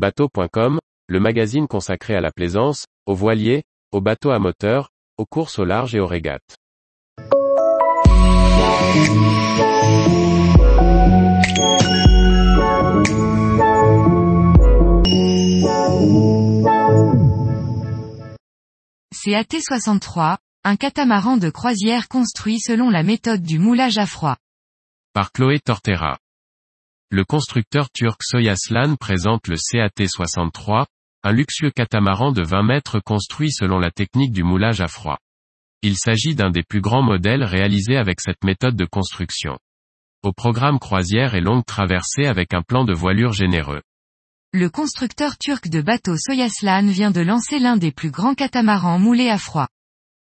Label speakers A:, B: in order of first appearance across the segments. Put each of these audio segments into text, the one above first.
A: Bateau.com, le magazine consacré à la plaisance, aux voiliers, aux bateaux à moteur, aux courses au large et aux régates.
B: CAT-63, un catamaran de croisière construit selon la méthode du moulage à froid.
A: Par Chloé Tortera. Le constructeur turc Soyaslan présente le CAT-63, un luxueux catamaran de 20 mètres construit selon la technique du moulage à froid. Il s'agit d'un des plus grands modèles réalisés avec cette méthode de construction. Au programme croisière et longue traversée avec un plan de voilure généreux.
B: Le constructeur turc de bateaux Soyaslan vient de lancer l'un des plus grands catamarans moulés à froid.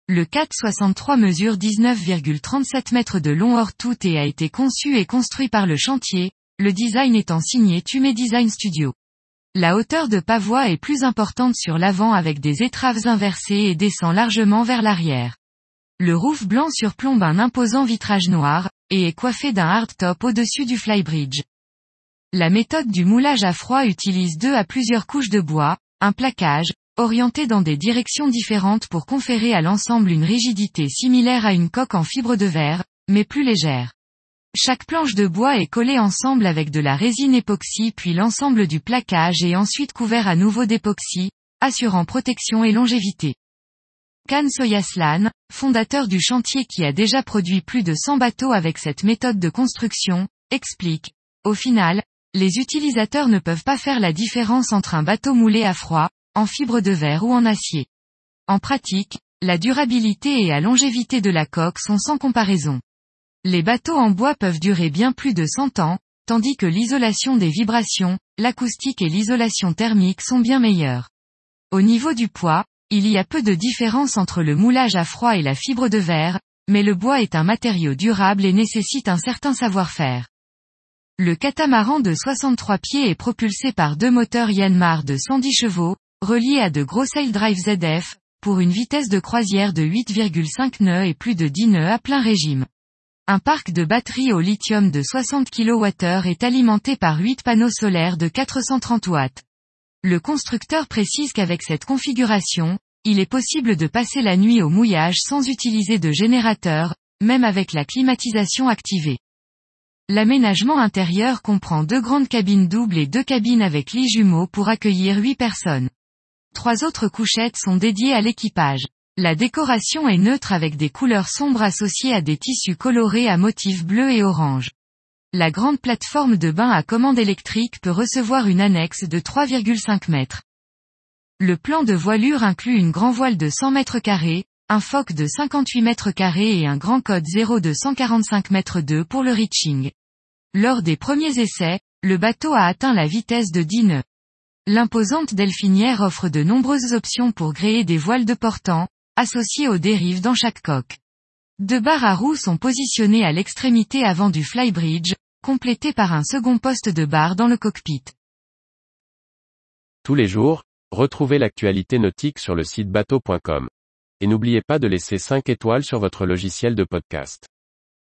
B: Le 463 mesure 19,37 mètres de long hors tout et a été conçu et construit par le chantier, le design étant signé Tumé Design Studio. La hauteur de pavois est plus importante sur l'avant avec des étraves inversées et descend largement vers l'arrière. Le roof blanc surplombe un imposant vitrage noir, et est coiffé d'un hardtop au-dessus du flybridge. La méthode du moulage à froid utilise deux à plusieurs couches de bois, un plaquage, orienté dans des directions différentes pour conférer à l'ensemble une rigidité similaire à une coque en fibre de verre, mais plus légère. Chaque planche de bois est collée ensemble avec de la résine époxy puis l'ensemble du plaquage est ensuite couvert à nouveau d'époxy, assurant protection et longévité. Khan Soyaslan, fondateur du chantier qui a déjà produit plus de 100 bateaux avec cette méthode de construction, explique, au final, les utilisateurs ne peuvent pas faire la différence entre un bateau moulé à froid, en fibre de verre ou en acier. En pratique, la durabilité et la longévité de la coque sont sans comparaison. Les bateaux en bois peuvent durer bien plus de 100 ans, tandis que l'isolation des vibrations, l'acoustique et l'isolation thermique sont bien meilleures. Au niveau du poids, il y a peu de différence entre le moulage à froid et la fibre de verre, mais le bois est un matériau durable et nécessite un certain savoir-faire. Le catamaran de 63 pieds est propulsé par deux moteurs Yanmar de 110 chevaux, reliés à de gros sail drive ZF, pour une vitesse de croisière de 8,5 nœuds et plus de 10 nœuds à plein régime. Un parc de batteries au lithium de 60 kWh est alimenté par 8 panneaux solaires de 430 watts. Le constructeur précise qu'avec cette configuration, il est possible de passer la nuit au mouillage sans utiliser de générateur, même avec la climatisation activée. L'aménagement intérieur comprend deux grandes cabines doubles et deux cabines avec lits jumeaux pour accueillir huit personnes. Trois autres couchettes sont dédiées à l'équipage. La décoration est neutre avec des couleurs sombres associées à des tissus colorés à motifs bleus et orange. La grande plateforme de bain à commande électrique peut recevoir une annexe de 3,5 mètres. Le plan de voilure inclut une grand voile de 100 mètres carrés, un foc de 58 mètres carrés et un grand code 0 de 145 mètres 2 pour le reaching. Lors des premiers essais, le bateau a atteint la vitesse de 10 nœuds. L'imposante delphinière offre de nombreuses options pour gréer des voiles de portant, associées aux dérives dans chaque coque. Deux barres à roues sont positionnées à l'extrémité avant du flybridge, complétées par un second poste de barre dans le cockpit.
A: Tous les jours, retrouvez l'actualité nautique sur le site bateau.com. Et n'oubliez pas de laisser 5 étoiles sur votre logiciel de podcast.